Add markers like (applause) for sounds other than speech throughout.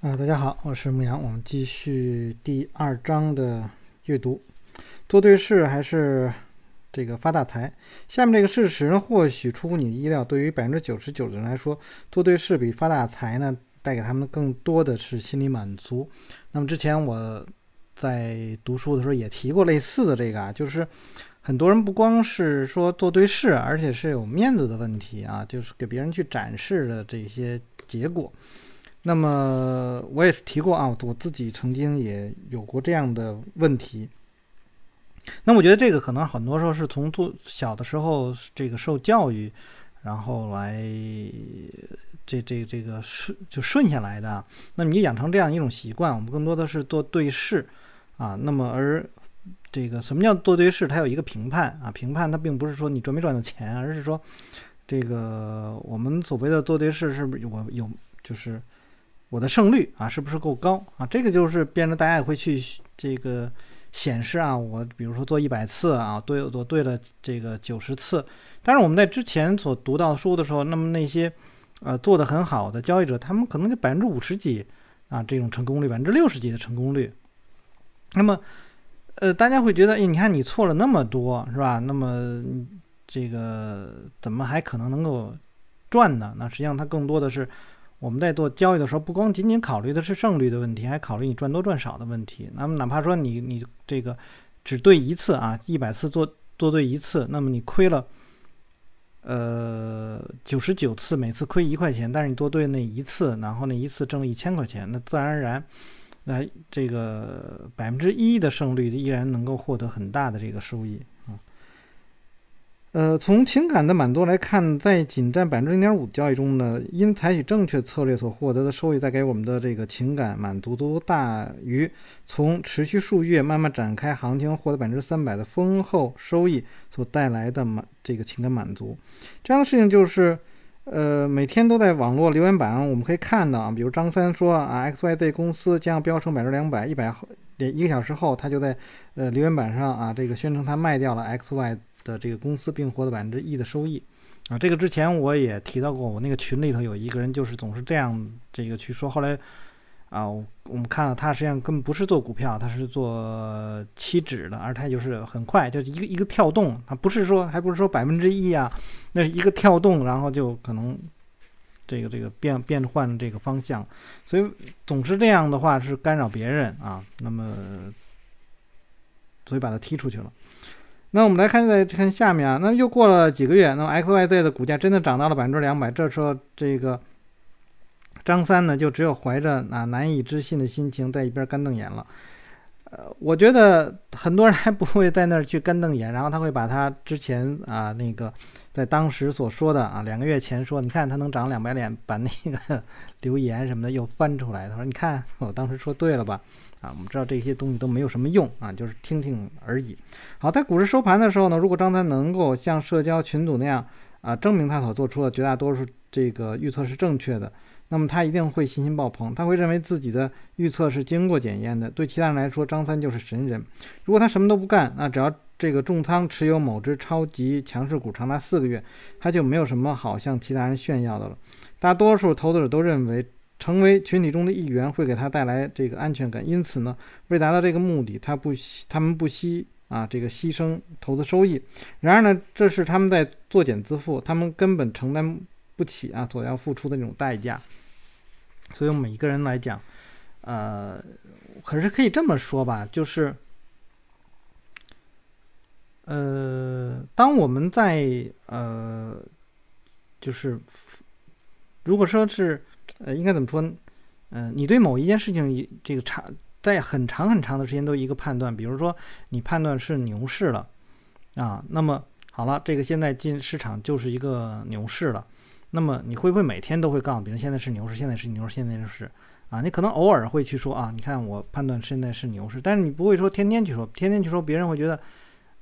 啊，大家好，我是牧羊，我们继续第二章的阅读。做对事还是这个发大财？下面这个事实呢，或许出乎你的意料。对于百分之九十九的人来说，做对事比发大财呢，带给他们更多的是心理满足。那么之前我在读书的时候也提过类似的这个啊，就是很多人不光是说做对事，而且是有面子的问题啊，就是给别人去展示的这些结果。那么我也是提过啊，我自己曾经也有过这样的问题。那我觉得这个可能很多时候是从做小的时候这个受教育，然后来这这这个顺就顺下来的。那么你养成这样一种习惯，我们更多的是做对事啊。那么而这个什么叫做对事？它有一个评判啊，评判它并不是说你赚没赚到钱，而是说这个我们所谓的做对事是不是我有就是。我的胜率啊，是不是够高啊？这个就是变成大家也会去这个显示啊。我比如说做一百次啊，对，我对了这个九十次。但是我们在之前所读到书的时候，那么那些呃做的很好的交易者，他们可能就百分之五十几啊这种成功率，百分之六十几的成功率。那么呃，大家会觉得，哎，你看你错了那么多是吧？那么这个怎么还可能能够赚呢？那实际上它更多的是。我们在做交易的时候，不光仅仅考虑的是胜率的问题，还考虑你赚多赚少的问题。那么，哪怕说你你这个只对一次啊，一百次做做对一次，那么你亏了，呃，九十九次，每次亏一块钱，但是你多对那一次，然后那一次挣一千块钱，那自然而然，那这个百分之一的胜率依然能够获得很大的这个收益。呃，从情感的满足来看，在仅占百分之零点五交易中呢，因采取正确策略所获得的收益，带给我们的这个情感满足都大于从持续数月慢慢展开行情获得百分之三百的丰厚收益所带来的满这个情感满足。这样的事情就是，呃，每天都在网络留言板我们可以看到啊，比如张三说啊，XYZ 公司将飙升百分之两百，一百后一个小时后，他就在呃留言板上啊，这个宣称他卖掉了 XY。的这个公司并获得百分之一的收益，啊，这个之前我也提到过，我那个群里头有一个人就是总是这样这个去说，后来啊，我们看到他实际上根本不是做股票，他是做期指的，而他就是很快就是一个一个跳动，他不是说还不是说百分之一啊，那是一个跳动，然后就可能这个这个变变换这个方向，所以总是这样的话是干扰别人啊，那么所以把他踢出去了。那我们来看，再看下面啊，那又过了几个月，那么 XYZ 的股价真的涨到了百分之两百。这时候，这个张三呢，就只有怀着啊难以置信的心情在一边干瞪眼了。呃，我觉得很多人还不会在那儿去干瞪眼，然后他会把他之前啊那个在当时所说的啊两个月前说，你看他能涨两百点，把那个 (laughs) 留言什么的又翻出来，他说你看我当时说对了吧？啊，我们知道这些东西都没有什么用啊，就是听听而已。好，在股市收盘的时候呢，如果张三能够像社交群组那样啊，证明他所做出的绝大多数这个预测是正确的，那么他一定会信心爆棚，他会认为自己的预测是经过检验的。对其他人来说，张三就是神人。如果他什么都不干，那只要这个重仓持有某只超级强势股长达四个月，他就没有什么好向其他人炫耀的了。大多数投资者都认为。成为群体中的一员会给他带来这个安全感，因此呢，为达到这个目的，他不惜他们不惜啊这个牺牲投资收益。然而呢，这是他们在作茧自缚，他们根本承担不起啊所要付出的那种代价。所以，我们每一个人来讲，呃，可是可以这么说吧，就是，呃，当我们在呃，就是如果说是。呃，应该怎么说？嗯，你对某一件事情，这个长在很长很长的时间都一个判断，比如说你判断是牛市了，啊，那么好了，这个现在进市场就是一个牛市了，那么你会不会每天都会告诉别人现在是牛市，现在是牛市，现在是啊？你可能偶尔会去说啊，你看我判断现在是牛市，但是你不会说天天去说，天天去说，别人会觉得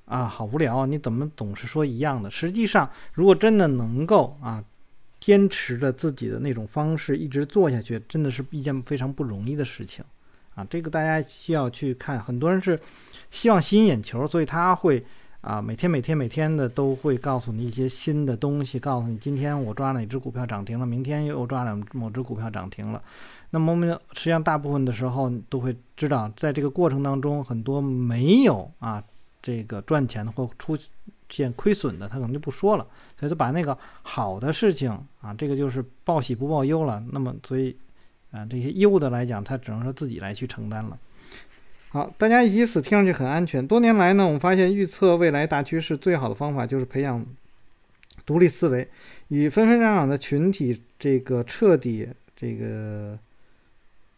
啊，好无聊啊，你怎么总是说一样的？实际上，如果真的能够啊。坚持着自己的那种方式一直做下去，真的是一件非常不容易的事情啊！这个大家需要去看。很多人是希望吸引眼球，所以他会啊，每天每天每天的都会告诉你一些新的东西，告诉你今天我抓哪只股票涨停了，明天又抓了某只股票涨停了。那么我们实际上大部分的时候都会知道，在这个过程当中，很多没有啊这个赚钱的或出见亏损的，他可能就不说了，所以就把那个好的事情啊，这个就是报喜不报忧了。那么所以啊这些忧的来讲，他只能说自己来去承担了。好，大家一起死听上去很安全。多年来呢，我们发现预测未来大趋势最好的方法就是培养独立思维，与纷纷攘攘的群体这个彻底这个。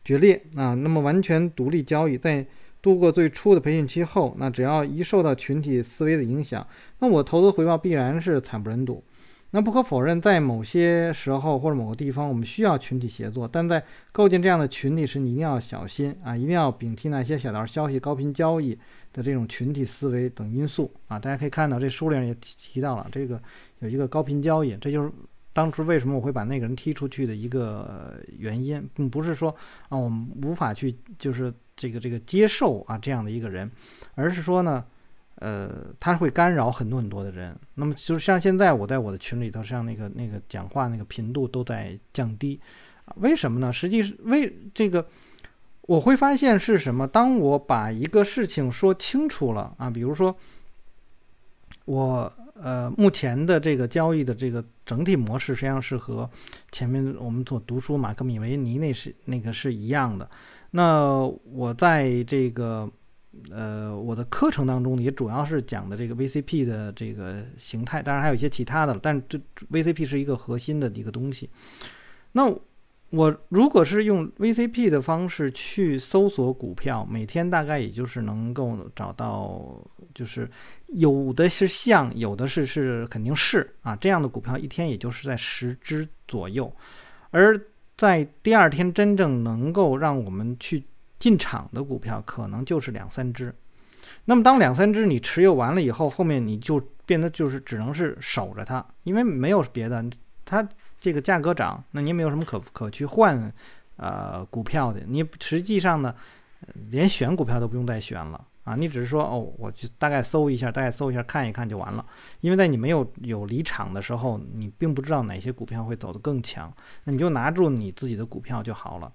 决裂啊！那么完全独立交易，在度过最初的培训期后，那只要一受到群体思维的影响，那我投资回报必然是惨不忍睹。那不可否认，在某些时候或者某个地方，我们需要群体协作，但在构建这样的群体时，你一定要小心啊！一定要摒弃那些小道消息、高频交易的这种群体思维等因素啊！大家可以看到，这书里也提提到了这个有一个高频交易，这就是。当初为什么我会把那个人踢出去的一个原因，并不是说啊我们无法去就是这个这个接受啊这样的一个人，而是说呢，呃，他会干扰很多很多的人。那么就是像现在我在我的群里头，像那个那个讲话那个频度都在降低，为什么呢？实际是为这个我会发现是什么？当我把一个事情说清楚了啊，比如说我。呃，目前的这个交易的这个整体模式，实际上是和前面我们所读书马克米维尼那是那个是一样的。那我在这个呃我的课程当中，也主要是讲的这个 VCP 的这个形态，当然还有一些其他的了，但这 VCP 是一个核心的一个东西。那我如果是用 VCP 的方式去搜索股票，每天大概也就是能够找到，就是有的是像，有的是是肯定是啊，这样的股票一天也就是在十只左右，而在第二天真正能够让我们去进场的股票，可能就是两三只。那么当两三只你持有完了以后，后面你就变得就是只能是守着它，因为没有别的，它。这个价格涨，那你也没有什么可可去换，呃，股票的。你实际上呢，连选股票都不用再选了啊！你只是说哦，我去大概搜一下，大概搜一下看一看就完了。因为在你没有有离场的时候，你并不知道哪些股票会走得更强，那你就拿住你自己的股票就好了。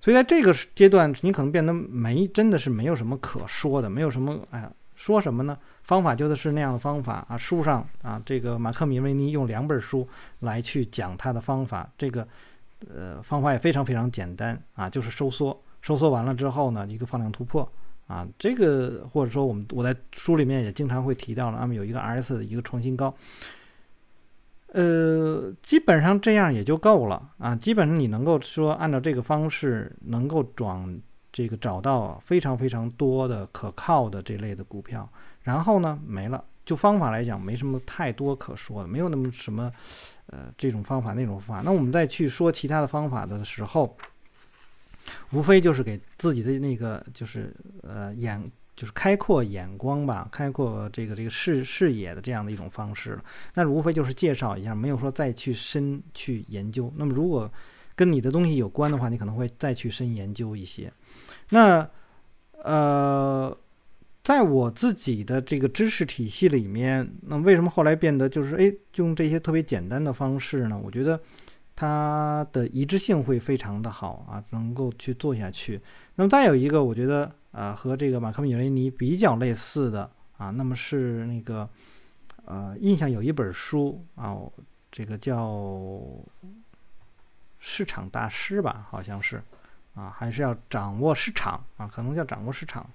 所以在这个阶段，你可能变得没真的是没有什么可说的，没有什么哎，说什么呢？方法就是那样的方法啊，书上啊，这个马克米维尼用两本书来去讲他的方法，这个呃方法也非常非常简单啊，就是收缩，收缩完了之后呢，一个放量突破啊，这个或者说我们我在书里面也经常会提到了，那么有一个 RS 的一个创新高，呃，基本上这样也就够了啊，基本上你能够说按照这个方式能够转这个找到非常非常多的可靠的这类的股票。然后呢，没了。就方法来讲，没什么太多可说的，没有那么什么，呃，这种方法那种方法。那我们再去说其他的方法的时候，无非就是给自己的那个，就是呃眼，就是开阔眼光吧，开阔这个这个视视野的这样的一种方式。那无非就是介绍一下，没有说再去深去研究。那么如果跟你的东西有关的话，你可能会再去深研究一些。那呃。在我自己的这个知识体系里面，那为什么后来变得就是哎，用这些特别简单的方式呢？我觉得它的一致性会非常的好啊，能够去做下去。那么再有一个，我觉得呃和这个马克米雷尼比较类似的啊，那么是那个呃印象有一本书啊，这个叫市场大师吧，好像是啊，还是要掌握市场啊，可能叫掌握市场。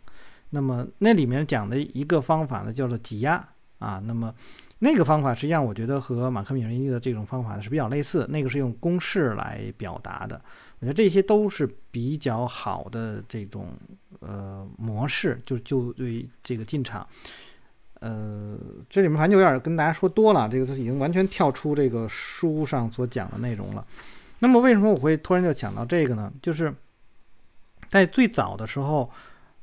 那么那里面讲的一个方法呢，叫做挤压啊。那么那个方法实际上我觉得和马克米尼的这种方法呢是比较类似。那个是用公式来表达的，我觉得这些都是比较好的这种呃模式，就就对这个进场。呃，这里面反正有点跟大家说多了，这个已经完全跳出这个书上所讲的内容了。那么为什么我会突然就讲到这个呢？就是在最早的时候。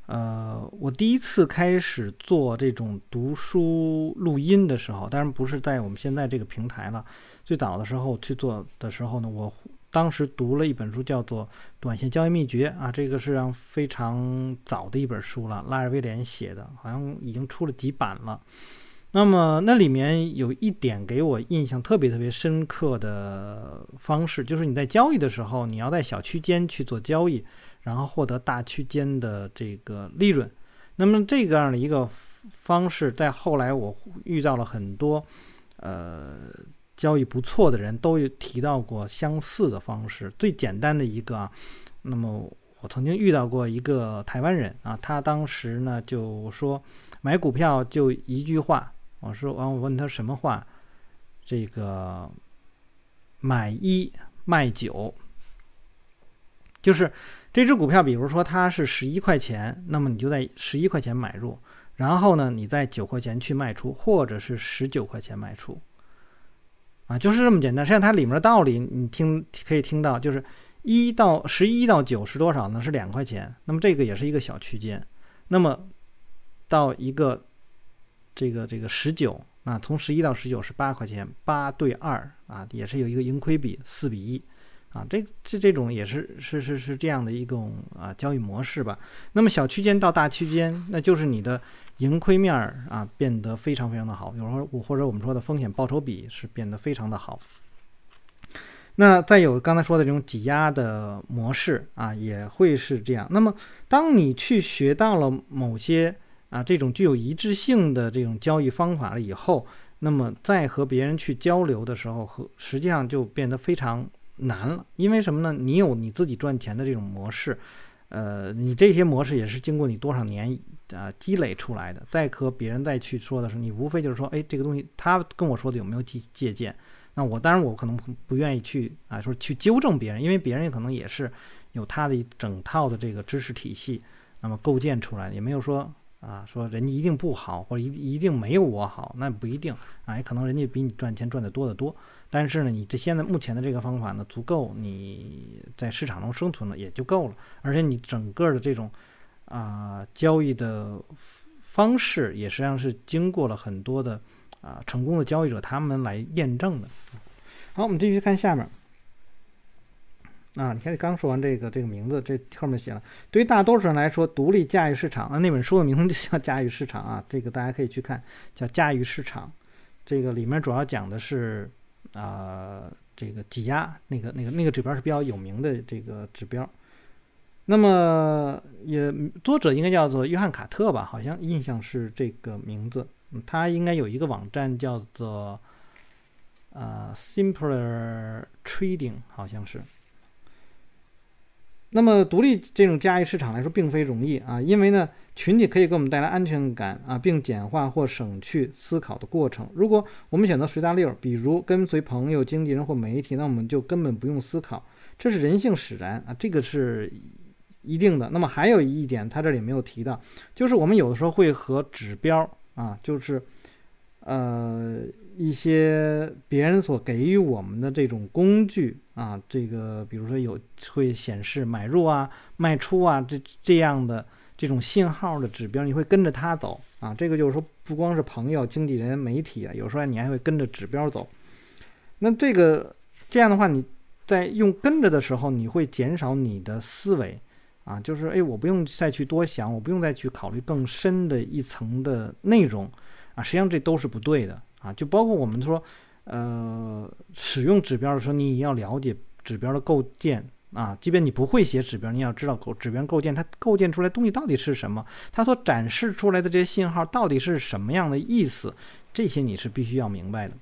呃，我第一次开始做这种读书录音的时候，当然不是在我们现在这个平台了。最早的时候去做的时候呢，我当时读了一本书，叫做《短线交易秘诀》啊，这个是让非常早的一本书了，拉尔威廉写的，好像已经出了几版了。那么那里面有一点给我印象特别特别深刻的方式，就是你在交易的时候，你要在小区间去做交易，然后获得大区间的这个利润。那么这个样的一个方式，在后来我遇到了很多呃交易不错的人都有提到过相似的方式。最简单的一个啊，那么我曾经遇到过一个台湾人啊，他当时呢就说买股票就一句话。我说完，我问他什么话？这个买一卖九，就是这只股票，比如说它是十一块钱，那么你就在十一块钱买入，然后呢，你在九块钱去卖出，或者是十九块钱卖出，啊，就是这么简单。实际上它里面的道理，你听可以听到，就是一到十一到九是多少呢？是两块钱。那么这个也是一个小区间，那么到一个。这个这个十九啊，从十一到十九是八块钱，八对二啊，也是有一个盈亏比四比一啊，这这这种也是是是是这样的一种啊交易模式吧。那么小区间到大区间，那就是你的盈亏面儿啊变得非常非常的好，有时候或者我们说的风险报酬比是变得非常的好。那再有刚才说的这种挤压的模式啊，也会是这样。那么当你去学到了某些。啊，这种具有一致性的这种交易方法了以后，那么在和别人去交流的时候，和实际上就变得非常难了。因为什么呢？你有你自己赚钱的这种模式，呃，你这些模式也是经过你多少年啊积累出来的。再和别人再去说的时候，你无非就是说，哎，这个东西他跟我说的有没有借借鉴？那我当然我可能不愿意去啊说去纠正别人，因为别人可能也是有他的一整套的这个知识体系，那么构建出来的，也没有说。啊，说人家一定不好，或者一一定没有我好，那不一定啊，也可能人家比你赚钱赚得多得多。但是呢，你这现在目前的这个方法呢，足够你在市场中生存了，也就够了。而且你整个的这种啊交易的方式，也实际上是经过了很多的啊成功的交易者他们来验证的。好，我们继续看下面。啊，你看，你刚说完这个这个名字，这后面写了，对于大多数人来说，独立驾驭市场啊，那本书的名字就叫驾驭市场啊，这个大家可以去看，叫驾驭市场，这个里面主要讲的是啊，这个挤压那个那个那个指标是比较有名的这个指标。那么也作者应该叫做约翰卡特吧，好像印象是这个名字，他应该有一个网站叫做啊 Simpler Trading，好像是。那么，独立这种交易市场来说，并非容易啊，因为呢，群体可以给我们带来安全感啊，并简化或省去思考的过程。如果我们选择随大溜，比如跟随朋友、经纪人或媒体，那我们就根本不用思考，这是人性使然啊，这个是一定的。那么还有一点，他这里没有提到，就是我们有的时候会和指标啊，就是呃。一些别人所给予我们的这种工具啊，这个比如说有会显示买入啊、卖出啊这这样的这种信号的指标，你会跟着它走啊。这个就是说，不光是朋友、经纪人、媒体啊，有时候你还会跟着指标走。那这个这样的话，你在用跟着的时候，你会减少你的思维啊，就是哎，我不用再去多想，我不用再去考虑更深的一层的内容啊，实际上这都是不对的。啊，就包括我们说，呃，使用指标的时候，你也要了解指标的构建啊。即便你不会写指标，你要知道构指标构建，它构建出来东西到底是什么，它所展示出来的这些信号到底是什么样的意思，这些你是必须要明白的。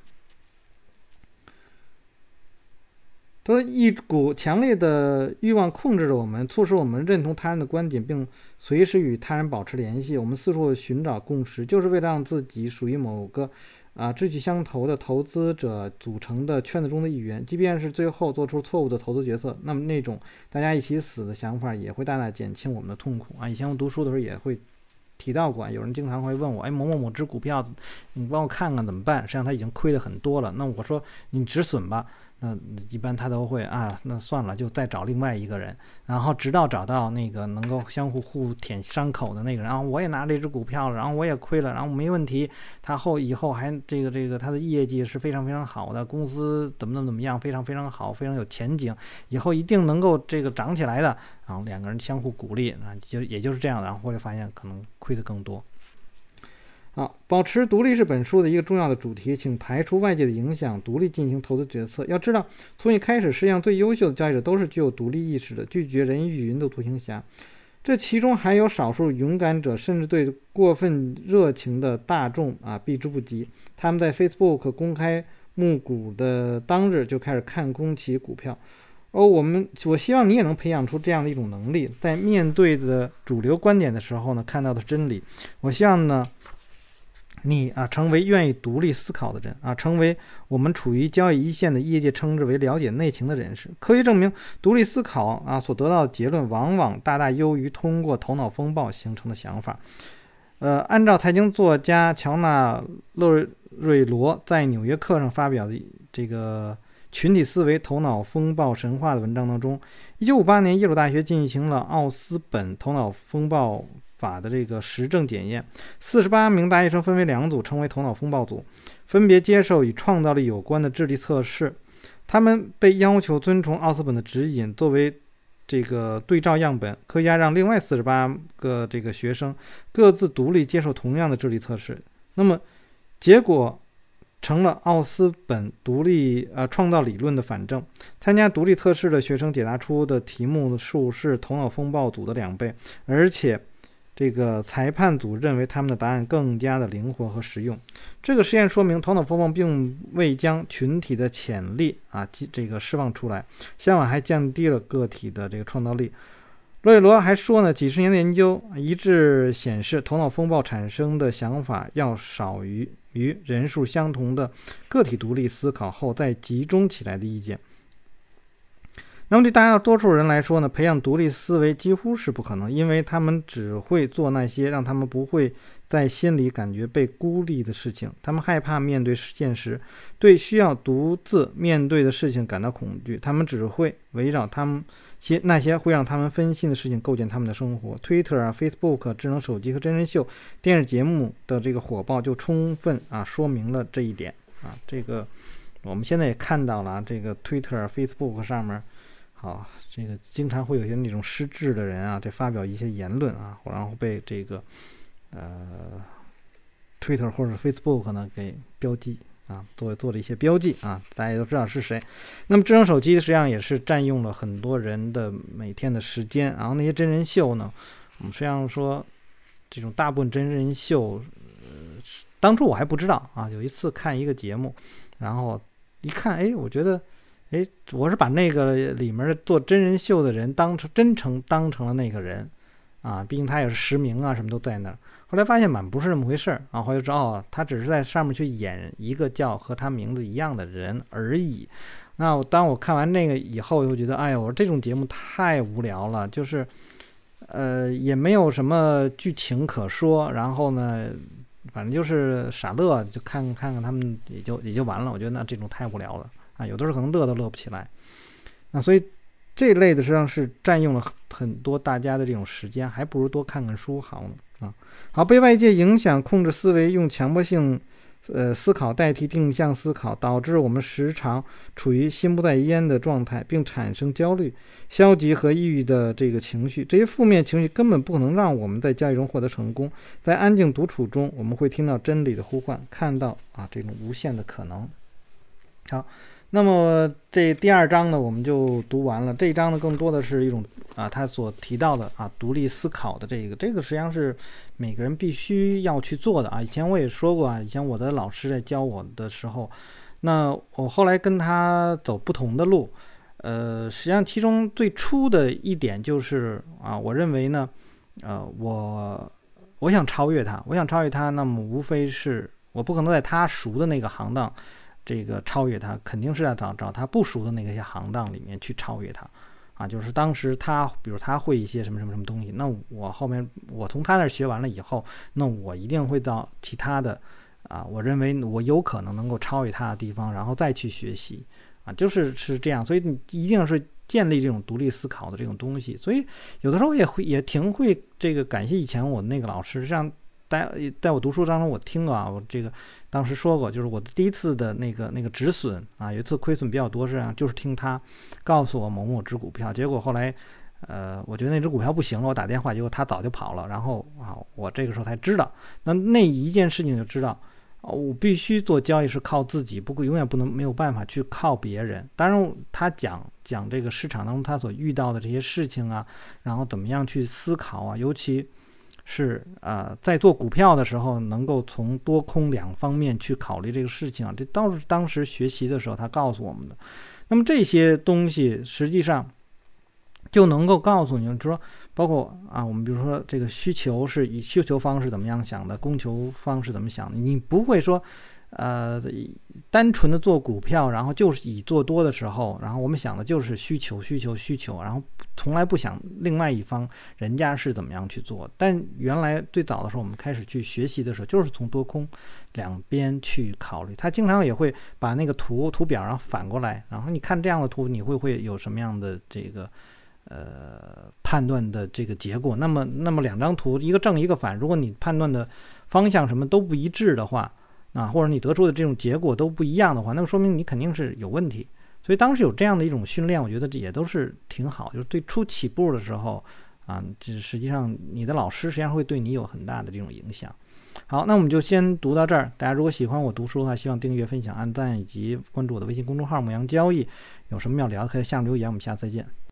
他说，一股强烈的欲望控制着我们，促使我们认同他人的观点，并随时与他人保持联系。我们四处寻找共识，就是为了让自己属于某个。啊，志趣相投的投资者组成的圈子中的一员，即便是最后做出错误的投资决策，那么那种大家一起死的想法也会大大减轻我们的痛苦啊。以前我读书的时候也会提到过，有人经常会问我，哎，某某某只股票，你帮我看看怎么办？实际上他已经亏的很多了，那我说你止损吧。那一般他都会啊，那算了，就再找另外一个人，然后直到找到那个能够相互互舔伤口的那个人，然后我也拿这只股票了，然后我也亏了，然后没问题，他后以后还这个这个他的业绩是非常非常好的，公司怎么怎么怎么样，非常非常好，非常有前景，以后一定能够这个涨起来的，然后两个人相互鼓励啊，就也就是这样的，然后后来发现可能亏的更多。好，保持独立是本书的一个重要的主题，请排除外界的影响，独立进行投资决策。要知道，从一开始，世界上最优秀的交易者都是具有独立意识的，拒绝人云亦云的独行侠。这其中还有少数勇敢者，甚至对过分热情的大众啊避之不及。他们在 Facebook 公开募股的当日就开始看空其股票。哦，我们我希望你也能培养出这样的一种能力，在面对的主流观点的时候呢，看到的真理。我希望呢。你啊，成为愿意独立思考的人啊，成为我们处于交易一线的业界称之为了解内情的人士。科学证明，独立思考啊所得到的结论往往大大优于通过头脑风暴形成的想法。呃，按照财经作家乔纳勒瑞罗在《纽约客》上发表的这个群体思维头脑风暴神话的文章当中，1958年耶鲁大学进行了奥斯本头脑风暴。法的这个实证检验，四十八名大学生分为两组，称为头脑风暴组，分别接受与创造力有关的智力测试。他们被要求遵从奥斯本的指引，作为这个对照样本。科学家让另外四十八个这个学生各自独立接受同样的智力测试。那么结果成了奥斯本独立呃创造理论的反证。参加独立测试的学生解答出的题目数是头脑风暴组的两倍，而且。这个裁判组认为他们的答案更加的灵活和实用。这个实验说明，头脑风暴并未将群体的潜力啊，这个释放出来，相反还降低了个体的这个创造力。洛伊罗还说呢，几十年的研究一致显示，头脑风暴产生的想法要少于与人数相同的个体独立思考后再集中起来的意见。那么对大多数人来说呢，培养独立思维几乎是不可能，因为他们只会做那些让他们不会在心里感觉被孤立的事情。他们害怕面对现实，对需要独自面对的事情感到恐惧。他们只会围绕他们些那些会让他们分心的事情构建他们的生活。Twitter 啊、Facebook、智能手机和真人秀电视节目的这个火爆就充分啊说明了这一点啊。这个我们现在也看到了，这个 Twitter、Facebook 上面。好，这个经常会有些那种失智的人啊，这发表一些言论啊，然后被这个呃，Twitter 或者 Facebook 呢给标记啊，做做了一些标记啊，大家都知道是谁。那么智能手机实际上也是占用了很多人的每天的时间。然后那些真人秀呢，我们实际上说这种大部分真人秀，呃，当初我还不知道啊，有一次看一个节目，然后一看，哎，我觉得。哎，我是把那个里面做真人秀的人当成真诚当成了那个人，啊，毕竟他也是实名啊，什么都在那儿。后来发现满不是那么回事儿，然后就知道他只是在上面去演一个叫和他名字一样的人而已。那当我看完那个以后，又觉得，哎呀，我说这种节目太无聊了，就是，呃，也没有什么剧情可说，然后呢，反正就是傻乐，就看看看他们也就也就完了。我觉得那这种太无聊了。啊，有的时候可能乐都乐不起来，那所以这类的实际上是占用了很多大家的这种时间，还不如多看看书好呢。啊，好，被外界影响控制思维，用强迫性呃思考代替定向思考，导致我们时常处于心不在焉的状态，并产生焦虑、消极和抑郁的这个情绪。这些负面情绪根本不可能让我们在交易中获得成功。在安静独处中，我们会听到真理的呼唤，看到啊这种无限的可能。好。那么这第二章呢，我们就读完了。这一章呢，更多的是一种啊，他所提到的啊，独立思考的这个，这个实际上是每个人必须要去做的啊。以前我也说过啊，以前我的老师在教我的时候，那我后来跟他走不同的路，呃，实际上其中最初的一点就是啊，我认为呢，呃，我我想超越他，我想超越他，那么无非是我不可能在他熟的那个行当。这个超越他，肯定是要找找他不熟的那个些行当里面去超越他，啊，就是当时他，比如他会一些什么什么什么东西，那我后面我从他那儿学完了以后，那我一定会到其他的，啊，我认为我有可能能够超越他的地方，然后再去学习，啊，就是是这样，所以你一定是建立这种独立思考的这种东西。所以有的时候也会也挺会这个感谢以前我那个老师，像在在我读书当中我听过啊，我这个当时说过，就是我的第一次的那个那个止损啊，有一次亏损比较多是就是听他告诉我某某只股票，结果后来呃我觉得那只股票不行了，我打电话，结果他早就跑了，然后啊我这个时候才知道，那那一件事情就知道。我必须做交易是靠自己，不过永远不能没有办法去靠别人。当然，他讲讲这个市场当中他所遇到的这些事情啊，然后怎么样去思考啊，尤其是呃在做股票的时候，能够从多空两方面去考虑这个事情啊，这倒是当时学习的时候他告诉我们的。那么这些东西实际上。就能够告诉你，就说包括啊，我们比如说这个需求是以需求方是怎么样想的，供求方是怎么想的，你不会说，呃，单纯的做股票，然后就是以做多的时候，然后我们想的就是需求、需求、需求，然后从来不想另外一方人家是怎么样去做。但原来最早的时候，我们开始去学习的时候，就是从多空两边去考虑。他经常也会把那个图图表然后反过来，然后你看这样的图，你会会有什么样的这个？呃，判断的这个结果，那么那么两张图，一个正一个反，如果你判断的方向什么都不一致的话，啊，或者你得出的这种结果都不一样的话，那么说明你肯定是有问题。所以当时有这样的一种训练，我觉得这也都是挺好，就是对初起步的时候啊，这实际上你的老师实际上会对你有很大的这种影响。好，那我们就先读到这儿。大家如果喜欢我读书的话，希望订阅、分享、按赞以及关注我的微信公众号“牧羊交易”。有什么要聊的，可以下面留言。我们下次再见。